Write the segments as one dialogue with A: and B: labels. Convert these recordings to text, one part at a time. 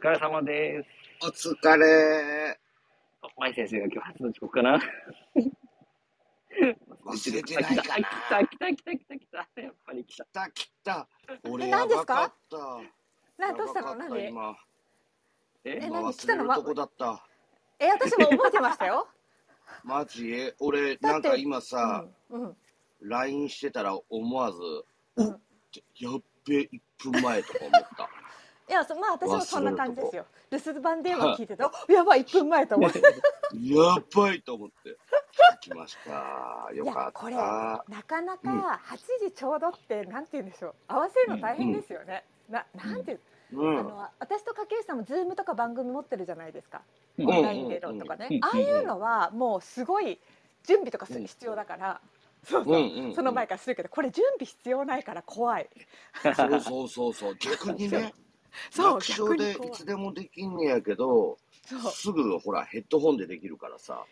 A: 疲れ様です。
B: お疲れ。
A: 舞先生が今日初の遅刻かな
B: 忘れてないかな。
A: 来た来た来た来た来た。やっぱり来た。
B: 来た来た。俺
C: え
B: やばかった。
C: などうしたの？何？
B: 今。
A: え？
C: 何？来たの？
B: こだった。
C: え私も覚えてましたよ
B: マジ？俺、なんか今さ、
C: うんうん、
B: LINE してたら思わず、
C: うん、
B: やっべ、1分前とか思った。
C: いやそまあ私もそんな感じですよ。留守番電話聞いてて、おやばい1分前と思って。
B: やばいと思って。来ました。よ
C: いや
B: かっ
C: これ
B: た。
C: なかなか8時ちょうどってなんて言うんでしょう。合わせるの大変ですよね、ななんていう、
B: うん。
C: あの私と掛石さんもズームとか番組持ってるじゃないですか、
A: うん。
C: オンラインでのとかね、
A: うん。
C: ああいうのはもうすごい準備とかす
B: うん
C: 必要だから、そうそう、
B: うんうんうん。
C: その前からするけどこれ準備必要ないから怖い。
B: そうそうそうそう。逆にね、
C: そう
B: 楽勝でいつでもできんねやけど、
C: そう
B: すぐほらヘッドホンでできるからさ。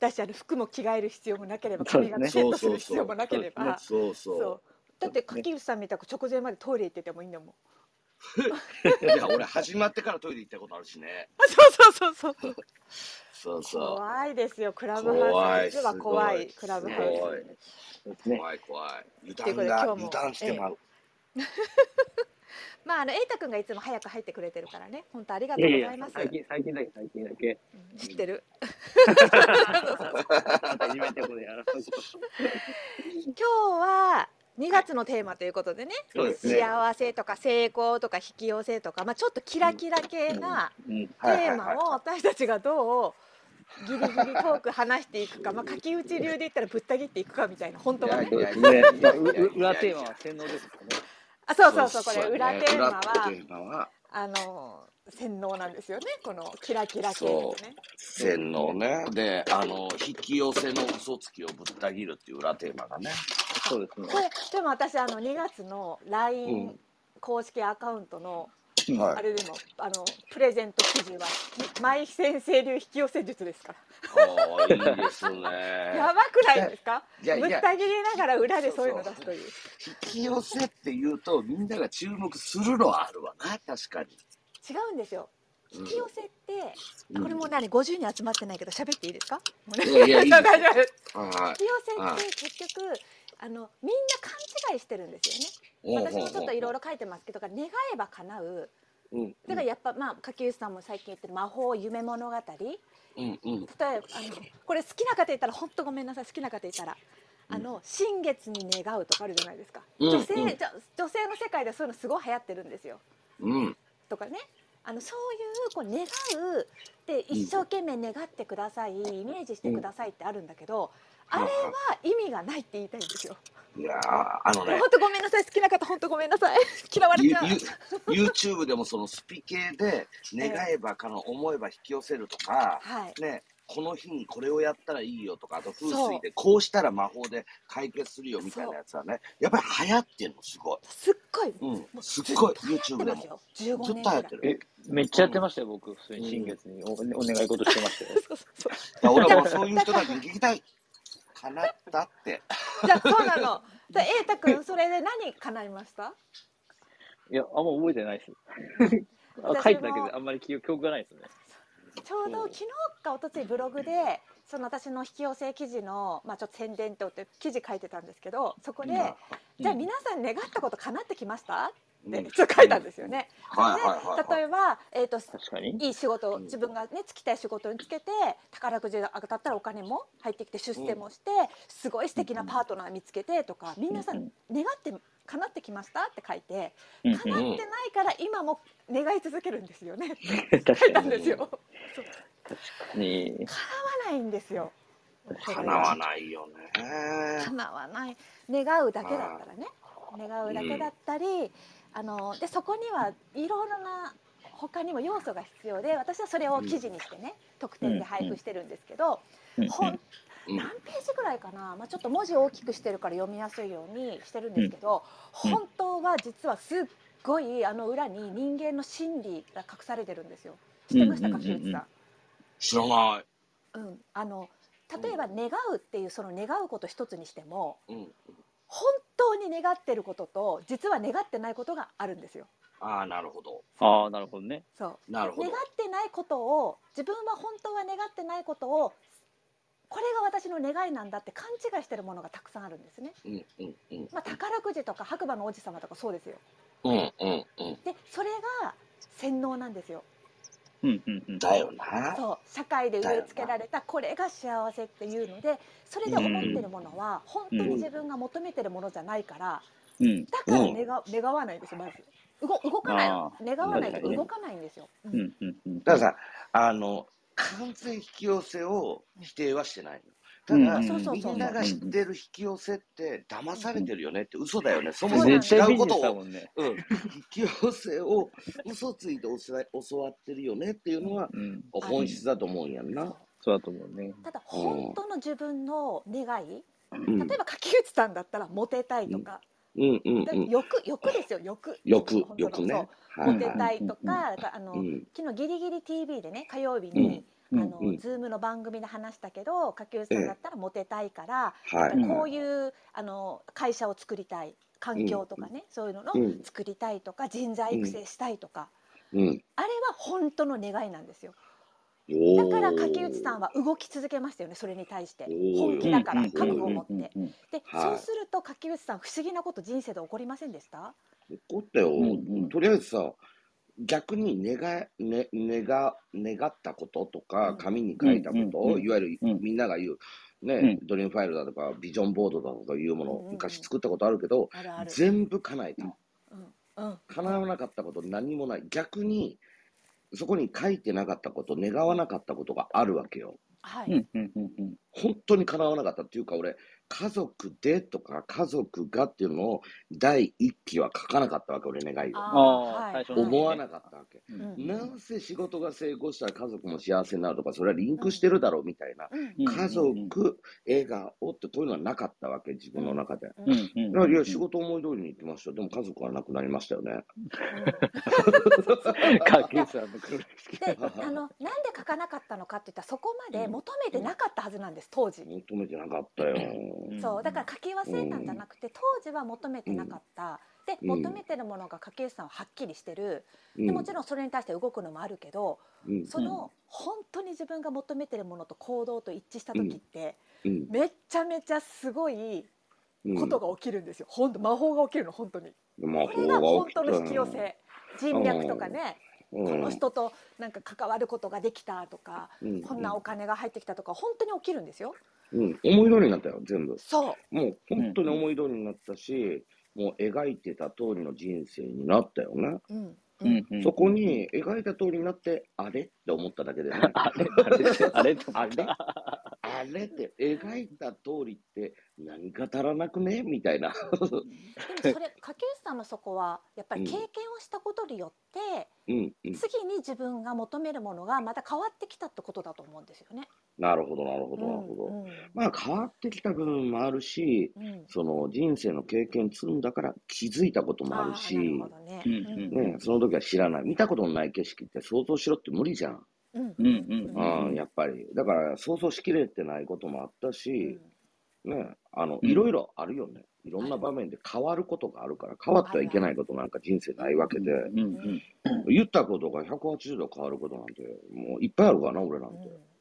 C: だしあの服も着替える必要もなければ
A: そうですね
C: 髪型セットする必要もなければ
B: そうそう。
C: そうだって柿内さんみたく直前までトイレ行っててもいいんだもん
B: いや俺始まってからトイレ行ったことあるしね。
C: あそうそうそうそう
B: そうそ
C: 怖いですよクラブハウス実は怖いクラブハウス
B: う。
A: ね。
B: 怖い怖い。油
C: ということ
B: 断が
C: で今日も
B: 油断してまう。
C: まああの瑛太くんがいつも早く入ってくれてるからね。本当ありが
A: いやいや
C: とうございます。
A: 最近最近だけ最近だけ。
C: うん知ってる？
A: またいじめてことやら
C: 今日は2月のテーマということでね。
A: そうですね。
C: 幸せとか成功とか引き寄せとか、まあ、ちょっとキラキラ系な
A: うん。
C: テーマを私たちがどうギリギリトーク話していくか、まあ、書き打ち流で言ったらぶった切っていくかみたいな本当は
A: 裏テーマは洗脳ですかね。
C: あそうそうそうこれ
B: ね
C: 裏テーマは
B: ーマは
C: あの洗脳なんですよねこのキラキラ系ですね
B: 洗脳ね。で、あの引き寄せの嘘つきをぶった切るっていう裏テーマがね。
A: そうですね
C: こ。れでも私あの2月の
B: う
C: LINE
B: ん
C: 公式アカウントの
B: はい。
C: あれでもあのプレゼント記事は舞先生流引き寄せ術ですから。
B: いいですね。
C: やばくないですか？ぶった切りながら裏でそういうの出すという。
B: 引き寄せって言うとみんなが注目するのはあるわな確かに。
C: 違うんですよ。引き寄せって、
B: うん。
C: これもう何50人集まってないけど喋っていいですか？
B: いや
C: 引き寄せって結局あのみんな勘違いしてるんですよね
B: い。
C: 私もちょっといろい
B: ろ。
C: ろ書いてますけど願えば叶う
B: うん
C: だからやっぱまあ柿内さんも最近言ってる魔法夢物語例え
B: うんうん。
C: ばあのこれ好きな方いたら本当ごめんなさい好きな方いたらあの新月に願うとかあるじゃないですか、
B: うん
C: 女性、
B: うん
C: じゃ女性の世界ではそういうのすごい流行ってるんですよ
B: うん。
C: とかねあのそういうこう願うで一生懸命願ってください、イメージしてくださいってあるんだけど、あれは意味がないって言いたいんですよ。
B: いやーあのね
C: 本当ごめんなさい好きな方本当ごめんなさい 嫌われ
B: ゆ
C: ちゃう。
B: ゆ YouTube でもそのスピ系で願えばかの思えば引き寄せるとか、
C: はい。
B: ねこの日にこれをやったらいいよとかあと風水でこうしたら魔法で解決するよみたいなやつはねやっぱり流行ってんのすごい。
C: すっごい。
B: うん
C: もう
B: すっごい YouTube でもずっ。と流行ってる。
A: え、めっちゃやってましたよ、僕。普通に新月におお願い事してましたよ。
C: そうそうそう
B: いう人たちに聞きたい。叶ったって。
C: じゃあそうなの。じゃあ瑛太君それで何叶いました？
A: いや、あんま覚えてないです。書いただけであんまり記憶がないですね。
C: ちょうど昨日か一昨日ブログでその私の引き寄せ記事のまあちょっと宣伝って言って記事書いてたんですけどそこで、じゃあ皆さん願ったこと叶ってきました？って
B: うん
C: ちょっと書いたんですよね。
B: はいはいはいはい
C: で例えば、えー、と
A: 確かに。
C: いい仕事
B: うん
C: 自分がねつきたい仕事につけて宝くじが当たったらお金も入ってきて出世もして、すごい素敵なパートナー見つけてとか皆さん願って叶ってきましたって書いて
A: うん
C: 叶ってないから今も願い続けるんですよね
A: 確
C: 書いた。んですよ。
A: 確かに。
C: 叶わないんですよ。
B: 叶わないよね。
C: 叶わない願うだけだったらね願うだけだったり、あのでそこにはいろいろな他にも要素が必要で私はそれを記事にしてね、特典で配布してるんですけど、
A: うん。
C: ほん
B: うん。
C: 何ページぐらいかな、まあ、ちょっと文字大きくしてるから読みやすいようにしてるんですけど、
A: うん。
C: 本当は実はすっごいあの裏に人間の心理が隠されてるんですよ。知ってましたか、
A: うん。うん。うん。うん
C: 木内さん。
B: 知らない。
C: うん、あの例えば願うっていうその願うこと一つにしても
B: うん。
C: 本当に願ってることと実は願ってないことがあるんですよ。
B: ああ、なるほど。
A: ああ、なるほどね。
C: そう
B: なるほど
C: 願ってないことを自分は本当は願ってないことをこれが私の願いなんだって勘違いしてるものがたくさんあるんですね。
B: うんうんうん。
C: まあ、宝くじとか白馬の王子様とかそうですよ。
B: うんうんうん。
C: でそれが洗脳なんですよ。
A: うんうんうん。
B: だよな。
C: そう社会で植え付けられたこれが幸せっていうのでそれで思ってるものは本当に自分が求めてるものじゃないから
A: うん。
C: だから願,、願わないんですよまず動動かない
A: あ
C: 願わないと動かないんですよ。う
A: うんんうんうん。
B: だからさ、あの、完全引き寄せを否定はしてないの。ただ、みんなが知ってる引き寄せって騙されてるよねって嘘だよね。そも
C: そ
B: も違うことを。うん、引き寄せを嘘ついて教わ教わってるよねっていうのは
A: うん。
B: 本質だと思うんやんな。
A: そうだと思うね。
C: ただ本当の自分の願い
B: うん
C: 例えば柿内さんだったらモテたいとか、
B: うんうんうん。
C: で欲欲ですよ欲
B: 欲欲ね。
C: モテたいとか、
A: うん
C: だからあの、
B: い。うん
C: 昨日ギリギリ TV でね火曜日に、
A: うん
C: あの、
B: うん。
C: ズームの番組で話したけど柿内さんだったらモテたいから、
B: はい。
C: こういうあの会社を作りたい環境とかね、そういうのの
B: うん。
C: 作りたいとか人材育成したいとか、
B: うん。
C: あれは本当の願いなんですよ。
B: お
C: だから
B: ー
C: 柿内さんは動き続けましたよねそれに対して。本気だから
B: うん
C: 覚悟を持って。
A: うんうんうん
C: で、
B: はい。
C: そうすると柿内さん不思議なこと人生で起こりませんでした？
B: 怒ったよ、
A: うんうん。
B: とりあえずさ、逆に願い、ね、願、願ったこととか
C: うん、
B: 紙に書いたこと、
A: うんうん
B: いわゆる
A: うん。
B: みんなが言う、ね、
A: うん。
B: ドリームファイルだとか、ビジョンボードだとかいうものを昔作ったことあるけど、全部叶えた。叶わなかったこと何もない。逆に、そこに書いてなかったこと、願わなかったことがあるわけよ。
C: はい。
B: 本当に叶わなかったっていうか、俺、家族でとか家族がっていうのを第一期は書かなかったわけ、俺願いを。思わなかったわけ。
C: うん
B: なんせ仕事が成功したら家族も幸せになるとか、それはリンクしてるだろうみたいな。
C: うん
A: うん
B: 家族、笑顔ってこういうのはなかったわけ、自分の中で。
A: うんうん
B: だからいや、仕事思い通りに行ってました。でも家族はなくなりましたよね。
A: 柿内さん の。
C: であのなんで書かなかったのかって言ったらそこまで求めてなかったはずなんです当時、
B: 求めてなかったよ。
A: うん。
C: そうだから書き忘れたんじゃなくて当時は求めてなかった、で
B: うん。
C: 求めてるものが柿内さんははっきりしてる、
B: うん。
C: でもちろんそれに対して動くのもあるけど
B: うん。
C: その本当に自分が求めてるものと行動と一致した時って、
B: うん。
C: めっちゃめちゃすごい
B: うん。
C: ことが起きるんですよ、本当魔法が起きるの本当に。
B: 魔
C: これが本当の引き寄
B: うん
C: せ。人脈とかね、
B: うん。
C: この人となんか関わることができたとか、
B: うん。
C: こんなお金が入ってきたとか本当に起きるんですよ。
B: うん、思い通りになったよ、全部。
C: そう。
B: もう本当に思い通りになったし、もう描いてた通りの人生になったよね。
C: うん。う
A: うんんうん。
B: そこに描いた通りになって、あれ？って思っただけでね。
A: あれ？あれ？あれ？
B: あれ？あれ？って描いた通りって何か足らなくね？みたいな。
C: でもそれ柿内さんのそこはやっぱり経験をしたことによって、
B: うんうん。
C: 次に自分が求めるものがまた変わってきたってことだと思うんですよね。
B: なるほど、なるほど、なるほど。まあ変わってきた部分もあるし、
C: うんうん
B: その人生の経験積んだから気づいたこともあるし、
C: ね。
B: その時は知らない。見たことのない景色って想像しろって無理じゃん。
C: うん
A: うんうん
B: やっぱり。だから想像しきれてないこともあったし、ね、あの、
A: うん
B: いろいろあるよね。いろんな場面で変わることがあるから、変わってはいけないことなんか人生ないわけで、
A: うんうん
B: 言ったことが180度変わることなんて、もういっぱいあるからな、俺なんて。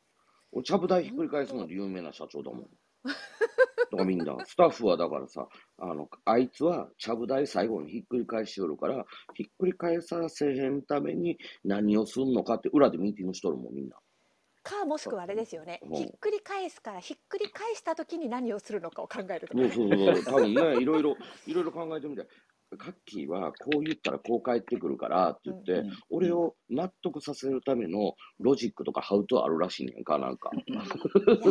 B: 俺、ちゃぶ台ひっくり返すので有名な社長だもん。だからみんな、スタッフはだからさ、あの、あいつはちゃぶ台最後にひっくり返しよるから、ひっくり返させへんために何をすんのかって裏でミーティングしとるもん、みんな。
C: かもしくはあれですよね、
B: うん。
C: ひっくり返すからひっくり返した時に何をするのかを考えるとかね、
B: そうそうそう、多分ね、いろいろ、いろいろ考えてみて、カッキーはこう言ったらこう返ってくるからって言って、
A: うん
B: 俺を納得させるためのロジックとかハウトあるらしいねんか、なんか。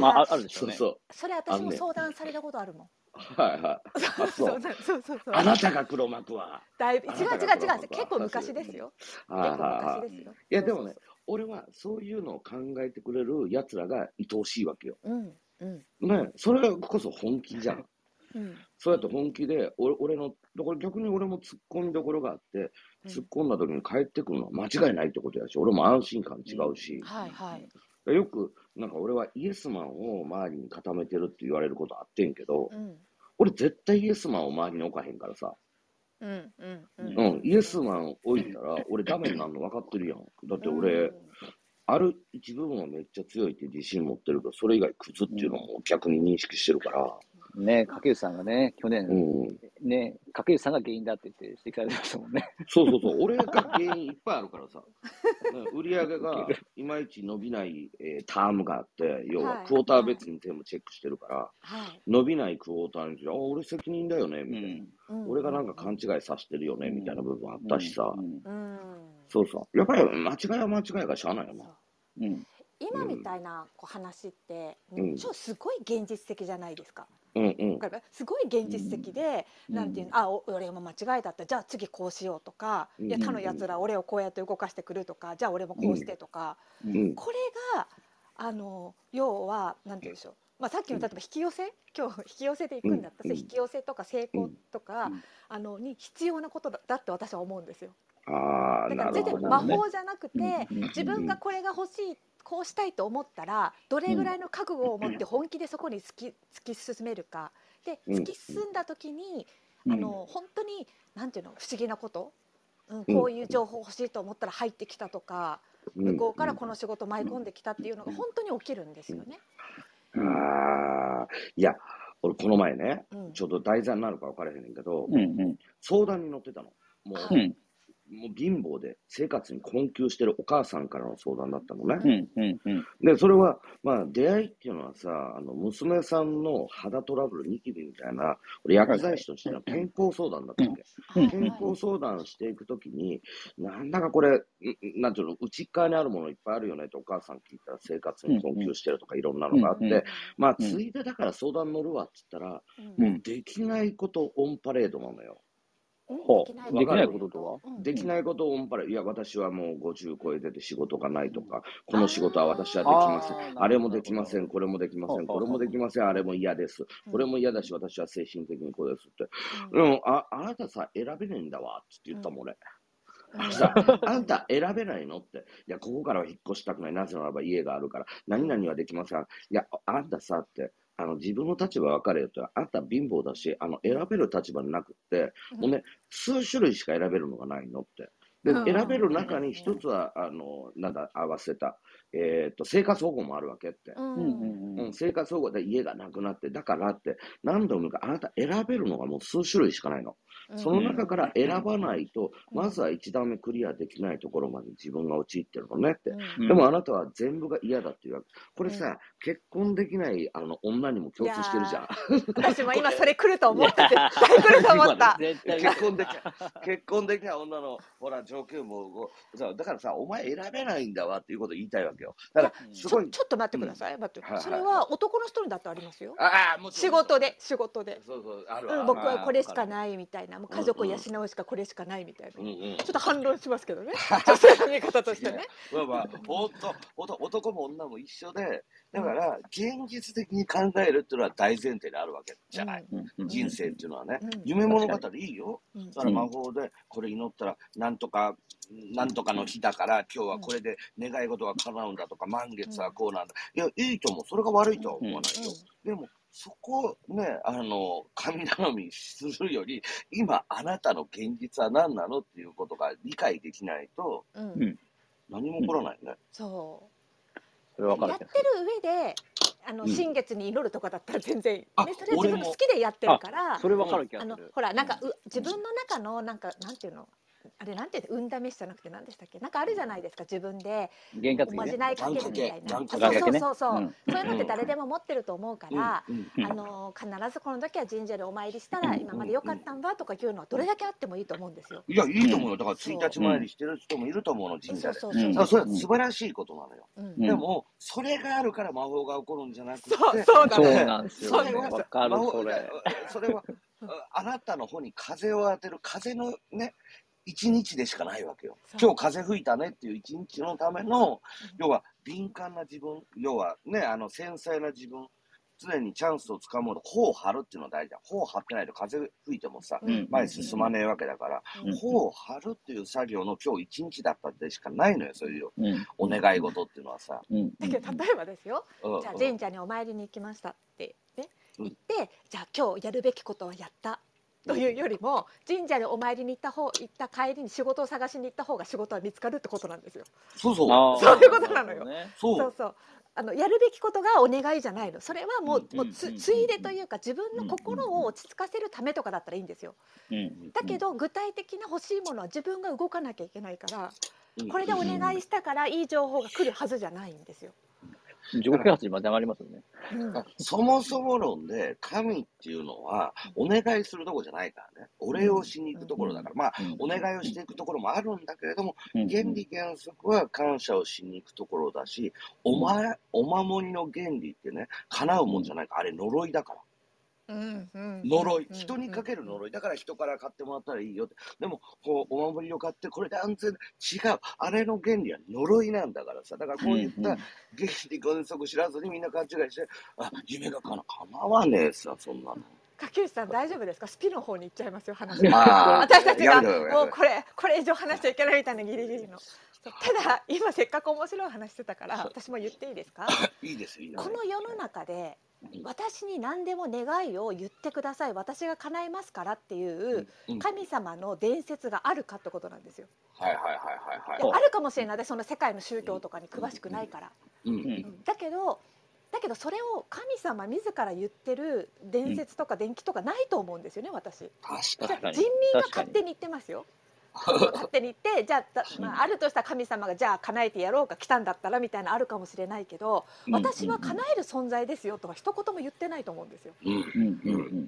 A: まあ、ああるでしょね。
B: そううそう。
C: それ私も相談されたことあるもん。
B: はいはい。あ、そう。
C: そうそうそうそう。
B: あなたが黒幕は。
C: だいぶ違う違う違う結構昔ですよ。
B: はい
C: 結構
B: はいはい。
C: 昔ですよ。
B: いやでもね、俺はそういうのを考えてくれる奴らが愛おしいわけよ。
C: うんうん
B: ね、それこそ本気じゃん。
C: うん
B: そうやって本気で、俺俺の、だから逆に俺も突っ込みどころがあって、
C: うん。
B: 突っ込んだ時に帰ってくるのは間違いないってことやし、俺も安心感違うし、
C: はいはい。
B: よく、なんか俺はイエスマンを周りに固めてるって言われることあってんけど、
C: うん。
B: 俺絶対イエスマンを周りに置かへんからさ、
C: うんうんうん。
B: うん、イエスマン置いたら、俺ダメになるの分かってるやん。だって俺、ある一部分はめっちゃ強いって自信持ってるけど、それ以外クズっていうのも逆に認識してるから、
A: ね、竹内さんがね、去年、
B: うん。
A: ね、竹内さんが原因だって言って指摘されてましたもんね。
B: そうそうそう、俺が原因いっぱいあるからさ、ね売り上げが いまいち伸びない、えータームがあって、要は
C: はい
B: クォーター別に全部チェックしてるから、
C: はい
B: 伸びないクォーターについて、あ、俺責任だよね、
A: う
B: みたいな。
A: ん。
C: うん
B: 俺がなんか勘違いさせてるよね、みたいな部分あったしさ、
A: うん。
C: うん
B: そうそう。やっぱり間違いは間違いがしゃあないよな。
A: うん。
C: 今みたいなこう話って、
B: うん。
C: 超すごい現実的じゃないですか。
B: うんうん。
C: すごい現実的で、
A: うん。
C: なんていうの、あ、お俺も間違いだった、じゃあ次こうしようとか、
B: うん。
C: いや他のやつら俺をこうやって動かしてくるとか、じゃあ俺もこうしてとか、
A: う
B: うん。
C: これがあの要はなんて言うんでしょう。まあさっきの例えば引き寄せ、今日引き寄せで行くんだったら、
B: うん。
C: 引き寄せとか成功とか、
A: うん。
C: あのに必要なことだだって私は思うんですよ。だから全然魔
B: ね。
C: 法じゃなくて、
A: うん。
C: 自分がこれが欲しいこうしたいと思ったらどれぐらいの覚悟を持って本気でそこに突き突き進めるか。で
B: うん。
C: 突き進んだ時に、
A: うん。
C: あの本当になんていうの不思議なこと、うん、こういう情報欲しいと思ったら入ってきたとか、
B: うん。
C: 向こうからこの仕事舞い込んできたっていうのが本当に起きるんですよね。
B: ああ、いや、俺この前ね、
C: うん。
B: ちょっと題材になるか分からへんねんけど、
A: うん。うん。
B: 相談に乗ってたの。もう、
A: うん。
B: もう貧乏で生活に困窮してるお母さんからの相談だったのね。
A: うん。うん。うん。
B: で、それは、まあ、出会いっていうのはさ、あの、娘さんの肌トラブル、ニキビみたいな、俺、薬剤師としての健康相談だったわけ。
A: うん
B: 健康相談していくときに、なんだかこれ、んなんていうの、内側にあるものいっぱいあるよねってお母さん聞いたら生活に困窮してるとかいろんなのがあって、まあ、
A: うん
B: ついでだから相談乗るわって言ったら、
C: うん
A: うん
B: できないことオンパレードなのよ。
A: ほう
C: で
A: できないこととは？
C: うん
B: できないことオンパレ。いや、私はもう50超えてて仕事がないとか、この仕事は私はできません。
A: あ
B: れもできません、これもできません、これもできません、あれも嫌です。
C: うん
B: これも嫌だし、私は精神的にこうですって。
C: うん
B: うん、ああなたさ、選べないんだわって言ったもん、俺。あんた選べないのって。いや、ここからは引っ越したくない。なぜならば家があるから。何々はできません。いや、あんたさって、あの、自分の立場分かれよって。あんた貧乏だし、あの、選べる立場になくって、もうね、数種類しか選べるのがないのって。で、
C: うん
B: 選べる中に一つは、あの、なんだ、合わせた、えっと、生活保護もあるわけって。
C: うん
B: 生活保護で家がなくなって、だからって、何度も言うか、あなた選べるのがもう数種類しかないの。その中から選ばないと、
C: うん
B: まずは一段目クリアできないところまで自分が陥ってるのねって。でもあなたは全部が嫌だっていうわけ。これさ、結婚できないあの女にも共通してるじゃん。
C: 私も今それ来ると思って絶対来ると思った。
B: 結婚できない、結婚できない女の、ほら、条件もこうさ、だからさ、お前選べないんだわっていうことを言いたいわけよ。だから、すごい、
C: ちょちょっと待ってください。待って
B: はいはい
C: それは男の人にだってありますよ。
B: ああ、もち
C: 仕
B: ろん
C: 事で仕事で。
B: そうそう、ある
C: うん、
B: わ。
C: 僕はこれしか
B: い。
C: ないみたいな、もう家族を養うしかこれしかないみたいな。
B: うんうん。
C: ちょっと反論しますけどね。女性の見方としてね。
B: まあまあ、男も女も一緒で、だから、現実的に考えるっていうのは大前提であるわけじゃない。
A: うん。
B: 人生っていうのはね、
C: うん
B: 夢物語いいよ。
C: うん
B: だから魔法でこれ祈ったら、なんとか、なんとかの日だから、今日はこれで願い事が叶うんだとか、満月はこうなんだ。いや、いいと思う。それが悪いとは思わないよ。でも、そこをね、あの、神頼みするより、今あなたの現実は何なのっていうことが理解できないと、
C: うん
A: うん
B: 何も起こらないね。
C: そう。
A: それ分かる
C: やってる上で、あの
B: うん
C: 新月に祈るとかだったら全然、ね、
B: あ
C: それは自分の好きでやってるから。
A: それ分かる気が
C: あの
A: する。
C: ほらなんかう自分の中のなんかなんていうの？あれなんていうの運試しじゃなくて何でしたっけ？なんかあるじゃないですか自分で。おまじないかけるみたいなそうそうそうそう、
A: うん
C: そういうのって誰でも持ってると思うから、
B: うん
A: うん
C: あの必ずこの時は神社でお参りしたら
A: うん
C: 今まで良かったんだとかいうのはどれだけあってもいいと思うんですよ。
B: いや、いいと思うよ。だから、
C: そう
B: 1日参りしてる人もいると思うの、
C: そう
B: 神社で。
C: そうそう
B: それは素晴らしいことなのよ。でも、それがあるから魔法が起こるんじゃなくて、
C: そうそう。
A: なんですよ。
C: そうね
A: 分かる、それ。
B: それは、ああなたの方に風を当てる風のね、一日でしかないわけよ。今日風吹いたねっていう一日のための、要は敏感な自分、要はね、あの繊細な自分、常にチャンスをつかもうと、頬を張るっていうのは大事だ。頬を張ってないと風吹いてもさ、
C: うん。
B: 前に進まねえわけだから、
C: うん。
B: 頬を張るっていう作業の今日一日だったでしかないのよ、そういう
A: うん。
B: お願い事っていうのはさ。
A: うん。
C: だけど例えばですよ。
B: うん。
C: じゃあ神社にお参りに行きましたって、ね、
B: うん。
C: 行ってじゃあ今日やるべきことはやったというよりも神社にお参りに行った方行った帰りに仕事を探しに行った方が仕事は見つかるってことなんですよ。
B: そうそう。
C: そういうことなのよ
A: ね。
B: そ。
C: そううそうあのやるべきことがお願いじゃないのそれはもう,、
A: うん
C: もうつ
A: うん
C: ついでというか自分の心を落ち着かせるためとかだったらいいんですよ
A: うん。
C: だけど具体的な欲しいものは自分が動かなきゃいけないから
B: うん
C: これでお願いしたからいい情報が来るはずじゃないんですよ。
A: 自己啓発にまで上がりますよね。
C: うん
B: あそもそも論で、神っていうのは、お願いするとこじゃないからね。お礼をしに行くところだから。まあ、お願いをしていくところもあるんだけれども、
A: うん
B: 原理原則は感謝をしに行くところだし、お前、お守りの原理ってね、叶うもんじゃないから、あれ呪いだから。呪い。人にかける呪い。だから人から買ってもらったらいいよって。でも、こう、お守りを買って、これで安全。違う。あれの原理は呪いなんだからさ。だからこういった原理原則知らずにみんな勘違いして、あ、夢がかな、叶わねえさ、そんなの。
C: 柿内さん大丈夫ですかスピの方に行っちゃいますよ話が私たちがもうこれこれ以上話しちゃいけないみたいなギリギリのただ今せっかく面白い話してたから私も言っていいですか
B: いいです、いいです。
C: この世の中で私に何でも願いを言ってください私が叶えますからっていう
B: うん
C: 神様の伝説があるかってことなんですよ。
B: はいはいはいはい
C: で
B: はい。
C: あるかもしれないでその世界の宗教とかに詳しくないから。
B: うん
A: うん
C: うんだけどだけどそれを神様自ら言ってる伝説とか伝記とかないと思うんですよね私。
B: 確か
A: に
C: 人民が勝手に言ってますよ。勝手に言ってじゃあだ、まあ、あるとしたら神様がじゃあ叶えてやろうか来たんだったらみたいなのあるかもしれないけど私は叶える存在ですよとは一言も言ってないと思うんですよ。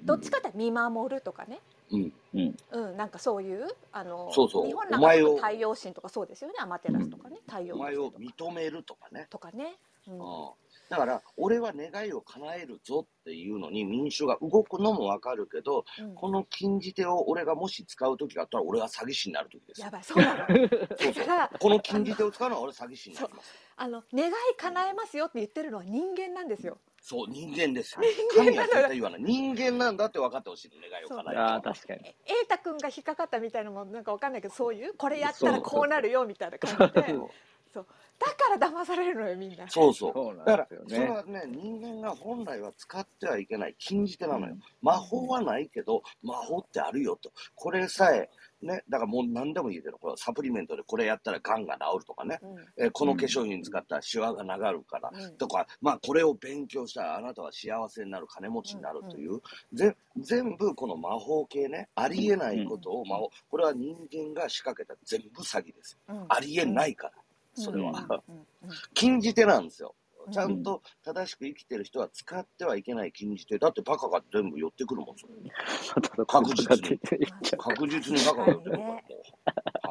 C: どっちかって見守るとかね、
B: うん。
A: うん。
C: うん、なんかそういうあの
B: そうそう。
C: 日本なんか太陽神とかそうですよね。アマテラスとかね。太陽
B: お前を認めるとかね。
C: とかね。うん。
B: うんだから、俺は願いを叶えるぞっていうのに民衆が動くのもわかるけど、
C: うん
B: この禁じ手を俺がもし使う時があったら俺は詐欺師になる時ですよ
C: や。ばいそうなの。
B: そうそう
C: だから
B: この禁じ手を使うのは俺詐欺師になります。
C: あの願い叶えますよって言ってるのは人間なんですよ。
B: そう、人間ですよ。
C: 人間
B: 神は絶対言わない。人間なんだって分かってほしいの、願いを叶える
A: ああ、確かに。
C: え瑛太君が引っかかったみたいなのもなんかわかんないけどそういう？これやったらこうなるよみたいな感じで
B: そう
C: そうだから騙されるのよみんな。
B: そうそう。だからそれはね、人間が本来は使ってはいけない禁じ手なのよ。
A: うん。
B: 魔法はないけど、魔法ってあるよと。これさえ、ね、だからもう何でもいいけど、これサプリメントでこれやったら癌が治るとかね、
C: うん。
B: えーこの化粧品使ったらシワが流るから、
C: うん。
B: とか、まあこれを勉強したらあなたは幸せになる、金持ちになるという、ぜ全部この魔法系ね、ありえないことを魔法、これは人間が仕掛けた全部詐欺です。
C: うん。
B: ありえないから、それは。
C: うんうんうん
B: 禁じ手なんですよ
C: う。ん
B: ちゃんと正しく生きてる人は使ってはいけない禁じ手。だってバカが全部寄ってくるもん、それ。確実に確実にバカが寄ってくるから、も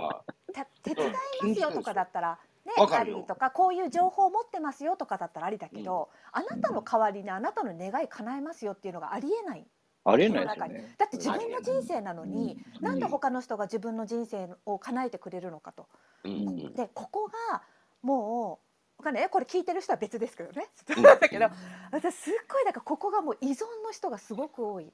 B: う。は
C: た手伝いますよとかだったらね
B: わかるよ
C: ありとかこういう情報を持ってますよとかだったらありだけど、あなたの代わりにあなたの願い叶えますよっていうのがありえない
A: ありえないですよね。
C: だって自分の人生なのに、
A: うん
C: なんで他の人が自分の人生を叶えてくれるのかと。でここがもうわかんない。これ聞いてる人は別ですけどね。
B: うん。
C: だけど私すっごいだからここがもう依存の人がすごく多い。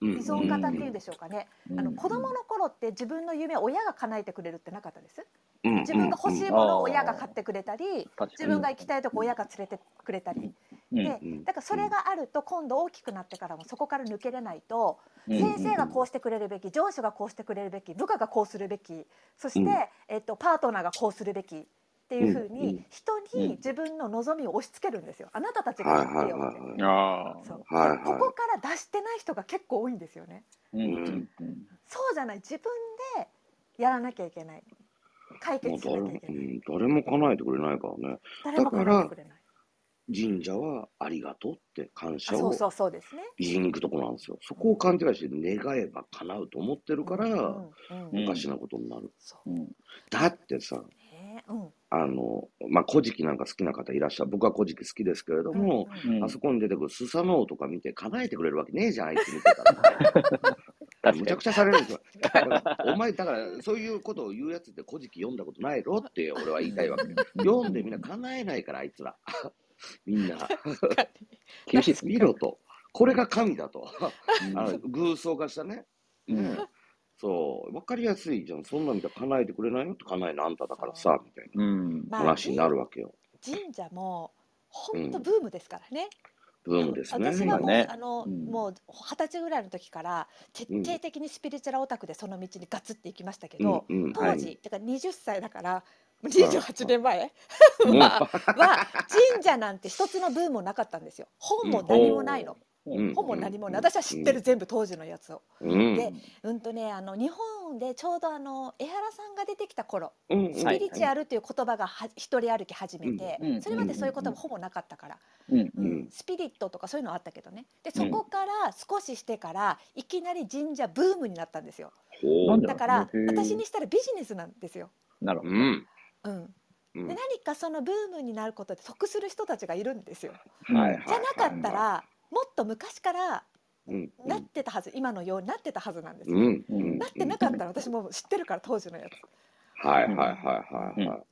B: うん。
C: 依存型っていうんでしょうかね。あの子供
A: の
C: の頃って自分の夢を親が叶えてくれるってなかったです。
B: うん。
C: 自分が欲しいものを親が買ってくれたり、自分が行きたいとこ親が連れてくれたり、で
B: うん
C: だからそれがあると今度大きくなってからもそこから抜けれないと、
A: うん
C: 先生がこうしてくれるべき上司がこうしてくれるべき部下がこうするべきそして、
B: うん。
C: えっと、パートナーがこうするべきっていうふう
B: うん
C: に人
A: うん。
C: に自分の望みを押し付けるんですよ。あなたたちが
B: はい
C: やってよって。
B: は
C: ここから出してない人が結構多いんですよね。そうじゃない。自分でやらなきゃいけない。解決しなきゃいけない。
B: うん誰も叶えてくれないからね。
C: 誰も叶えてくれない
B: 神社はありがとうって感
C: あ
B: 謝を
C: そうそうそうですね
B: 言いに行くとこなんですよ。そこを勘違いして願えば叶うと思ってるから、
C: うんうん
A: うん
B: おかしなことになる。
C: そう
A: うん
B: だってさ、
C: ねうん
B: あの、まあ、古事記なんか好きな方いらっしゃる。僕は古事記好きですけれども、
C: うん
A: うん
B: あそこに出てくるスサノオとか見て叶えてくれるわけねえじゃん、あいつ見てたら。むちゃく。ちゃされるんですよ。お前、だから、そういうことを言うやつって古事記読んだことないろって俺は言いたいわけ。読んでみんな叶えないから、あいつら。みんな。
A: 厳しいですね。
B: 見ろと。これが神だと。
A: うん
B: あの偶像化したね。
A: うん
B: そう。わかりやすいじゃん。そんな見たら叶えてくれないよって叶えのあんただからさ、みたい
A: うん。
B: な話になるわけよ。
C: 神社も本当ブームですからね、
B: ブームですね。
C: 私はもう、
A: ね
C: あの、
A: うん
C: もう二十歳ぐらいの時から徹底的にスピリチュアルオタクでその道にガツって行きましたけど、
B: うんうん
C: 当時、だから20歳だから28年前？
B: うん。
C: はは神社なんて一つのブームもなかったんですよ。本も何もないの、
B: うん。
C: 本も何も私は知ってる全部当時のやつを。
B: うん。
C: でうんとねあの日本でちょうどあの江原さんが出てきた頃スピリチュアルという言葉がは一人歩き始めて、
A: うん。
C: それまでそういう言葉ほぼなかったから、
A: うん。
C: スピリットとかそういうのあったけどね。でそこから少ししてからいきなり神社ブームになったんですよ。だから私にしたらビジネスなんですよ。
A: なるほど。
B: うん
C: で何かそのブームになることで得する人たちがいるんですよ。じゃなかったらもっと昔から
B: うん
C: なってたはず今のようになってたはずなんですよ。
B: うんうん
C: なってなかったら私も知ってるから当時のやつ。
B: はいはいはいはいはい。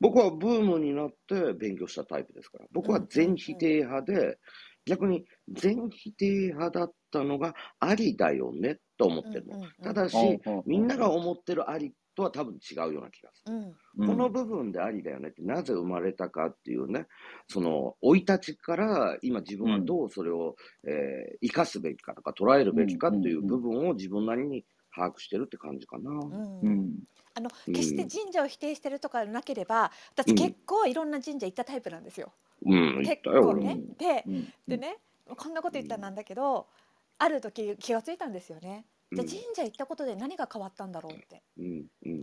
B: 僕はブームになって勉強したタイプですから。僕は全否定派で、逆に全否定派だったのがありだよねと思ってるの。
C: うんうんうん
B: ただし、
A: うん
B: みんなが思ってるありとは多分違うような気がする。
C: うん
A: うん
B: この部分でありだよねってなぜ生まれたかっていうね、その生い立ちから今自分はどうそれを、えー生かすべきかとか捉えるべきかっていう部分を自分なりに把握してるって感じかな。
C: うん
A: うん
C: あの
B: うん
C: 決して神社を否定してるとかなければ私結構いろんな神社行ったタイプなんですよ。
B: うん、
C: 結構。ね。で
A: うん
C: でねこんなこと言ったらなんだけどある時気がついたんですよね。じゃあ神社行ったことで何が変わったんだろうって。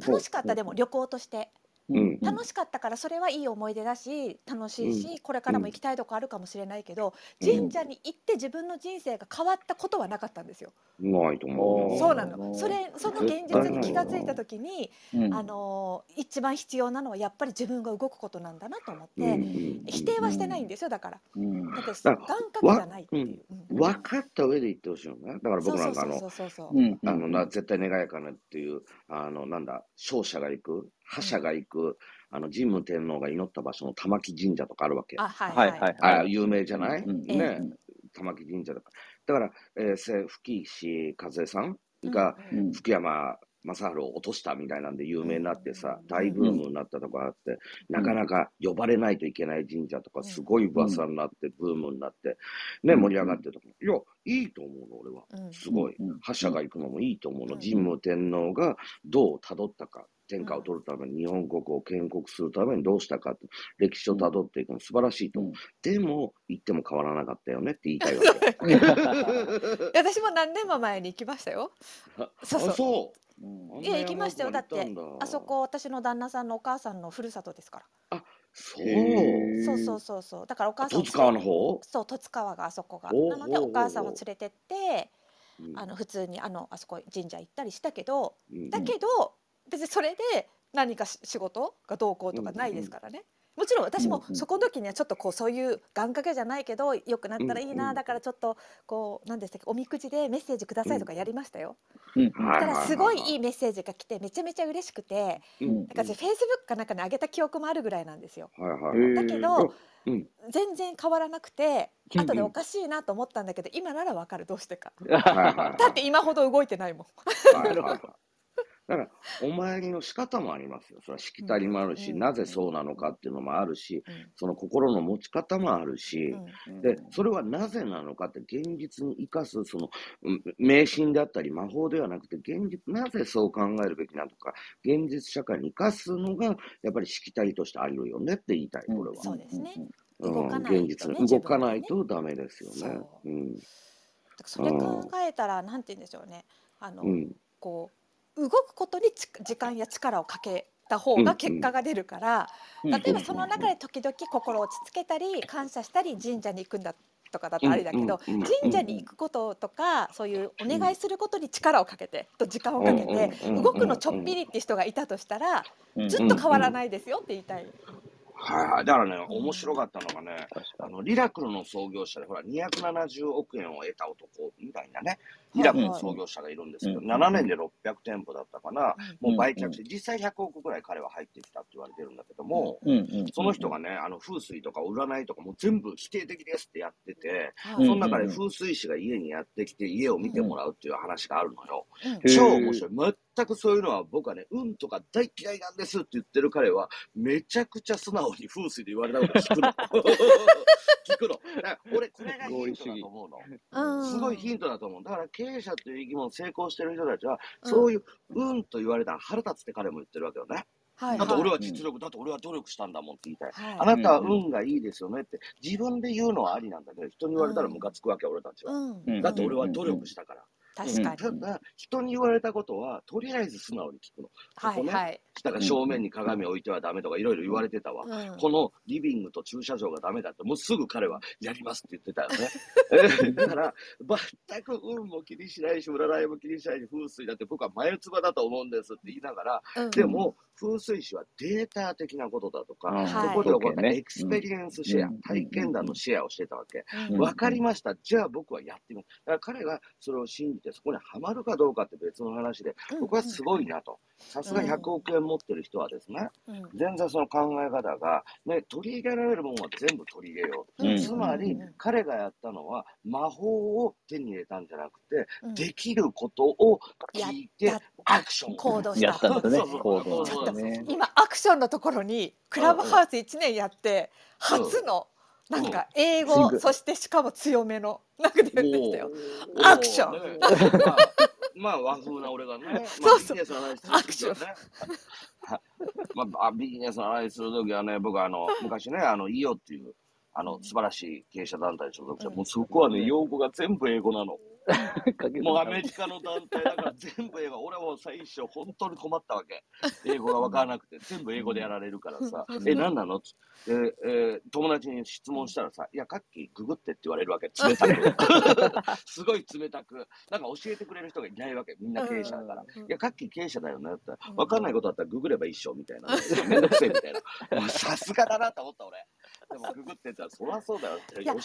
C: 楽しかったでも旅行として
B: うん
C: 楽しかったからそれはいい思い出だし楽しいし、これからも行きたいとこあるかもしれないけど、
B: うん
C: 神社に行って自分の人生が変わったことはなかったんですよ。
B: ないと思うな。
C: そうなの。それその現実に気がついた時に、
A: うん
C: あのー一番必要なのはやっぱり自分が動くことなんだなと思って、
B: うんうん
C: 否定はしてないんですよだから。
A: うん
C: だって
B: だ
C: 願掛けじゃないっていう。うん
B: 分かった上で言ってほしいよね。だから
C: そうそう
B: 僕なんかあの
C: そ、うそうそう。
A: うん
B: あのな、絶対願いかなっていう、あの、なんだ、勝者が行く、覇者が行く、あの、神武天皇が祈った場所の玉木神社とかあるわけ。
C: あはい
A: はい。はい
B: あ有名じゃない、
A: うん
B: ね、
A: うん。
B: 玉木神社とか。だから、えー、せ吹石和恵さんが、
C: うんうん。
A: うん。
B: 福山雅治を落としたみたいなんで有名になってさ、大ブームになったとかあって、なかなか呼ばれないといけない神社とか、すごい噂になって、ブームになって、ね、盛り上がってるとか。いや、いいと思うの、俺は。
C: うん
B: すごい
A: うん。
B: 覇者が行くのもいいと思うの。
C: うん
B: 神武天皇がどう辿ったか。天下を取るために、日本国を建国するためにどうしたかって、歴史を辿っていくの素晴らしいと思う。でも、言っても変わらなかったよねって言いたいわけ。
C: 私も何年も前に行きましたよ。そうそう
B: う。
A: うん
C: いや行きましたよだって
B: あ
C: そこ私の旦那さんのお母さんのふるさとですか
B: そう。
A: へー
C: ら。そうそうそうそう。だからお母さんを
B: 十津川の方？
C: そう十津川があそこが。なので
B: お
C: 母さんを連れてって
B: うん
C: あの普通にあのあそこ神社行ったりしたけど
B: うん
C: だけど別にそれで何かし仕事がどうこうとかないですからね。もちろん私もそこの時にはちょっとこうそういう願掛けじゃないけど良くなったらいいなんだからちょっとこう何でしたっけおみくじでメッセージくださいとかやりましたよ。
A: うん。
C: だからすごいい
B: い
C: いメッセージが来てめちゃめちゃ嬉しくて
B: うん。
A: うん。
C: なんか私フェイスブックかなんかに上げた記憶もあるぐらいなんですよ。
B: はいはいはい。
C: だけど
B: うん。
C: 全然変わらなくて
A: うん
C: 後でおかしいなと思ったんだけど今ならわかる。どうしてか。だって今ほど動いてないもん。
B: だから、お参りの仕方もありますよ。それはしきたりもあるし、
C: うん。
B: なぜそうなのかっていうのもあるし、
C: うん。
B: その心の持ち方もあるし、
C: うん。
B: で、それはなぜなのかって現実に生かす、その、うん迷信であったり魔法ではなくて、現実、なぜそう考えるべきなのか、現実社会に生かすのが、やっぱりしきたりとしてあるよねって言いたい、これは。
C: そうですね。
B: うん。
C: 動かないとね
B: 現実動かないとダメですよね。
C: そう。
B: うん。
C: それ考えたらなんて言うんでしょうね。あの、
B: うん。
C: こう動くことにち時間や力をかけた方が結果が出るから、例えばその中で時々心を落ち着けたり感謝したり神社に行くんだとかだとあれだけど、
B: うんうんうん
C: 神社に行くこととかそういうお願いすることに力をかけてと時間をかけて
B: うんうんうん
C: 動くのちょっぴりって人がいたとしたら
A: うん
C: ずっと変わらないですよって言いたい。
B: はいはい。だからね、面白かったのがね、あの、リラクルの創業者で、ほら、270億円を得た男みたいなね、イラクの創業者がいるんですけど、
A: うん。
B: 7年で600店舗だったかな、もう売却して、
A: う
B: 実際100億ぐらい彼は入ってきたって言われてるんだけども。その人がね、あの風水とか占いとかも全部否定的ですってやってて、
C: はい。
B: その中で風水師が家にやってきて家を見てもらうっていう話があるのよ。超面白い。全くそういうのは僕はね、運とか大嫌いなんですって言ってる彼は、めちゃくちゃ素直に風水で言われたこと聞くの。聞くの。俺、これがヒントだと思うの。
C: うん。
B: すごいヒントだと思う。だから経営者っていう生き物成功してる人たちは、そういう運と言われたら腹立つって彼も言ってるわけよね。
C: はい
B: だって俺
C: は
B: は実力、だって俺は努力したんだもんって言いたい。
C: はい
B: あなたは運がいいですよねって自分で言うのはありなんだけど、人に言われたらムカつくわけ、俺たちは。だって俺は努力したから。
C: 確かに。
B: ただ、人に言われたことは、とりあえず素直に聞くの。
C: はいはい。
B: だから正面に鏡を置いてはダメとかいろいろ言われてたわ。
C: うん。
B: このリビングと駐車場がダメだって、もうすぐ彼はやりますって言ってたよね。え ーだから、全く運も気にしないし、占いも気にしないし、風水だって僕は眉唾だと思うんですって言いながら、
C: うん。
B: でも、風水師はデータ的なことだとか、
A: うん
C: はい。
B: そこで起こった
A: ね
B: experience share、
A: うん。
B: 体験談のシェアをしてたわけ。
C: うん。
B: わかりました。じゃあ僕はやってみよう。だから彼がそれを信じて、そこにはまるかどうかって別の話で、僕はすごいなと。さすが100億円持ってる人はですね、
C: うん。
B: 全然その考え方が、ね、取り入れられるものは全部取り入れよう。
A: うん。
B: つまり
C: うん、
B: 彼がやったのは、魔法を手に入れたんじゃなくて、
C: うん。
B: できることを聞いて
C: やっ、
B: アクション。
C: 行動した。
A: やったんですね。ね。
C: 今アクションのところにクラブハウス1年やって初のなんか英
A: う
C: 語
A: ん
C: そしてしかも強めのなんか出てきたよ。アクション。
B: ね。まあ、まあ和風な俺がね、まあ、
C: そうそう。
B: ビジネスの話する時はね。まあ、あビジネスの話するときはね、僕はあの、昔ね、あの、イオっていう、あの、素晴らしい経営者団体に所属して、
C: うん。
B: もうそこはね、用語が全部英語なの。もうアメリカの団体だから全部英語。俺も最初本当に困ったわけ。英語がわからなくて、全部英語でやられるからさ
C: う、ん
B: え、何なの？つって、えー友達に質問したらさ、いや、カッキーググってって言われるわけ。冷たく。すごい冷たく。なんか教えてくれる人がいないわけ。みんな経営者だから。
C: うん
B: いや、カッキー経営者だよねって言ったら
C: うん
B: わかんないことあったらググればいいっしょみたいな。めんどくせえみたいな。さすがだなと思った俺。でもググってったら、そりゃそうだよ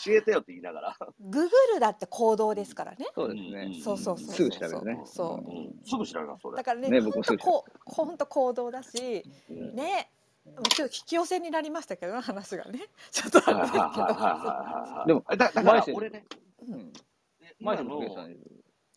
B: 教えてよって言いながら。
C: ググるだって行動ですからね。
A: そうですね。
C: そうそうそう
A: すぐ調べるね。
C: そう
B: うんすぐ調べます、それ
C: だ。からね
A: ね
C: 本
A: 僕
C: こう本当行動だし
B: うん
C: ね。ちょっと引き寄せになりましたけど話がね。ちょっと
B: はいはい
C: あれですけど。
B: はいはいはいはい。
A: でも
B: だだから俺ね、
A: うん
B: 今
A: 前の
B: の
A: おんに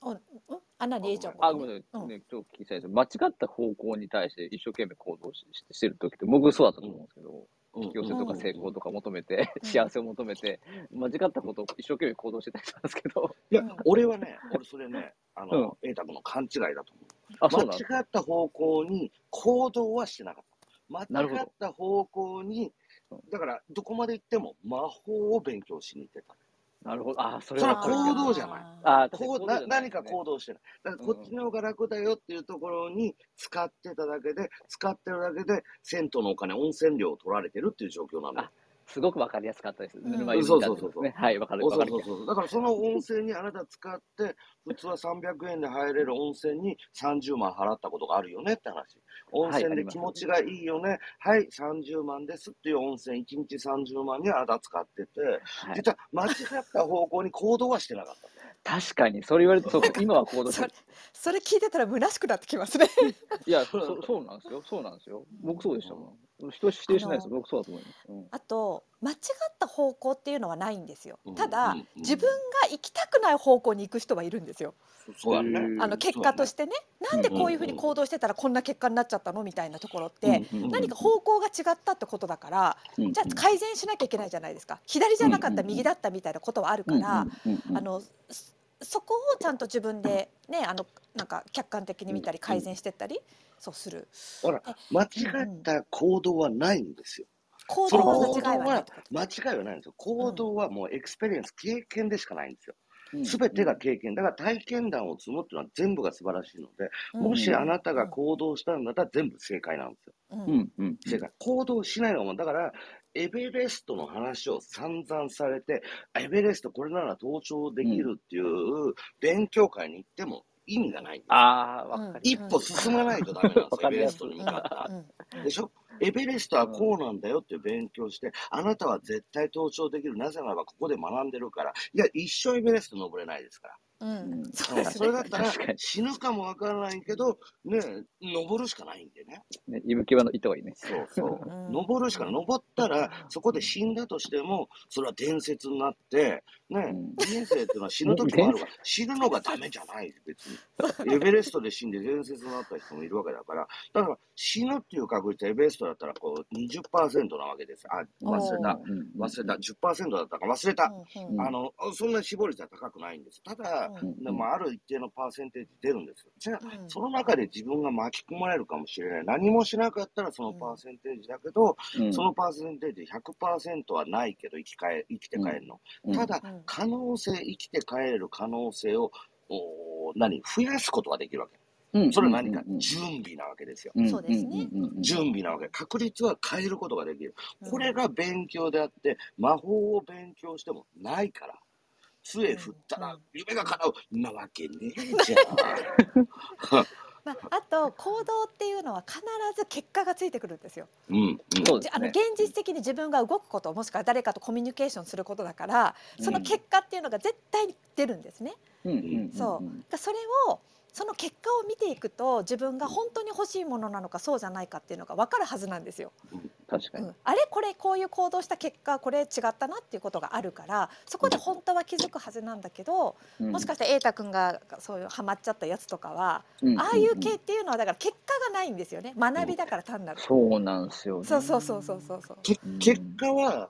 C: うんうんあ何 A ちゃん
A: あ、ごめんなさい。ね、ちょっと聞きたいです。間違った方向に対して一生懸命行動ししてしてる時って、僕そうだったと思うんですけど、引き寄せとか成功とか求めて、
C: うん。
A: 幸せを求めて、間違ったことを一生懸命行動してたりしたんですけど、
B: いや、俺はね、俺それね、あの、瑛太君の勘違いだと
A: あ、
B: 思う。
A: そう
B: 間違った方向に行動はしてなかった。間違った方向に
A: うん、
B: だから、どこまで行っても魔法を勉強しに行ってた。
A: なるほど。あ、それ
B: それ
A: は
B: は行動じゃない
A: あ、
B: こうな何か行
A: 動。
B: 動してない。だからこっちの方が楽だよっていうところに使ってただけで、使ってるだけで、銭湯のお金、温泉料を取られてるっていう状況なんだよ。
A: すごくわかりやすかったです。
C: ん
A: ぬるま湯
B: そう
A: みたい
B: そうそうそう。
A: はい、わかる
B: そうそうそうそう。だからその温泉にあなた使って、普通は300円で入れる温泉に30万払ったことがあるよねって話。温泉で気持ちがいいよね。はい、30万ですっていう温泉、1日30万にあなた使ってて、
A: はい
B: 実は間違った方向に行動はしてなかった。
A: 確かに、それ言われると、そう今は行動し
C: それ。それ聞いてたら虚しくなってきますね。
A: いや、そそうなんですよ。そうなんですよ。僕そうでしたもん。人否定しないです。僕そうだと思います。うん
C: あと間違った方向っていうのはないんですよ。ただ、
B: うん
C: 自分が行きたくない方向に行く人はいるんですよ。
B: そうだね。
C: あの結果としてね、なんでこういうふうに行動してたらこんな結果になっちゃったのみたいなところって、何か方向が違ったってことだから、じゃあ改善しなきゃいけないじゃないですか。左じゃなかった右だったみたいなことはあるから、あのそこをちゃんと自分でねあのなんか客観的に見たり改善してったり、そうする
B: ほら、間違った行動はないんですよ。
C: 行動の
B: 行動
C: 間違いはない。
B: 間違いはないんですよ。行動はもう experience、経験でしかないんですよ。
A: うん
B: すべてが経験。だから体験談を積むっていうのは全部が素晴らしいので、
C: うん
B: もしあなたが行動したんだったら全部正解なんですよ。
C: うん
A: うんうん
B: 正解。行動しないのも、だから、エベレストの話を散々されて、エベレストこれなら登頂できるっていう勉強会に行っても意味がないんですよ。
A: ああ、わかり
B: 一歩進まないとダメなんで すよ、エベレストに向かったでしょ？エベレストはこうなんだよって勉強して、あなたは絶対登頂できる。なぜならばここで学んでるから。いや、一生エベレスト登れないですから。
C: うんそ
B: れだったら死ぬかもわからないけど、ね、登るしかないんでね。
A: ね、イブキバの糸がいいね。
B: そうそう
C: うん。
B: 登るしかない。登ったら、そこで死んだとしても、それは伝説になって、ね
A: うん、
B: 人生っていうのは死ぬ時もあるから、死ぬのがダメじゃない、別に。エベレストで死んで伝説になった人もいるわけだから、だから死ぬっていう確率はエベレストだったらこう20%なわけです。あ、忘れた。
A: うん
B: 忘れた。10%だったか忘れた。あの、そんな死亡率は高くないんです。ただ、
C: うん
B: でもある一定のパーセンテージ出るんです。じゃあ、
C: うん
B: その中で自分が巻き込まれるかもしれない。何もしなかったらそのパーセンテージだけど、
A: うん
B: そのパーセンテージ100%はないけど生き返生きて帰るの。
A: うん
B: ただ
C: うん、
B: 可能性、生きて帰れる可能性を、お何増やすことができるわけ。
A: うん
B: それは何か準備なわけですよ。
A: う
B: 準備なわけ。確率は変えることができる。
C: うん
B: これが勉強であって、魔法を勉強してもないから。杖振ったら
C: うん
B: 夢が叶う。なわけねえじゃん。
C: まあ、あと行動っていうのは必ず結果がついてくるんですよ。
B: うん。うん
A: そうです
C: じゃあの現
A: ね。
C: 実的に自分が動くこともしくは誰かとコミュニケーションすることだからその結果っていうのが絶対に出るんですね。
A: うん
C: そうだからそれをその結果を見ていくと自分が本当に欲しいものなのかそうじゃないかっていうのが分かるはずなんですよ。
A: 確かに。
C: うん、あれこれこういう行動した結果これ違ったなっていうことがあるからそこで本当は気づくはずなんだけど、もしかして瑛太君がそういうハマっちゃったやつとかは、
A: うん
C: ああいう系っていうのはだから結果がないんですよね学びだから単なる。
A: そうなんですよね。
C: そうそうそうそうそうそう。
B: け
A: うん
B: 結果は、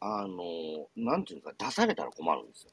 B: あの、なんていうのか、出されたら困るんですよ。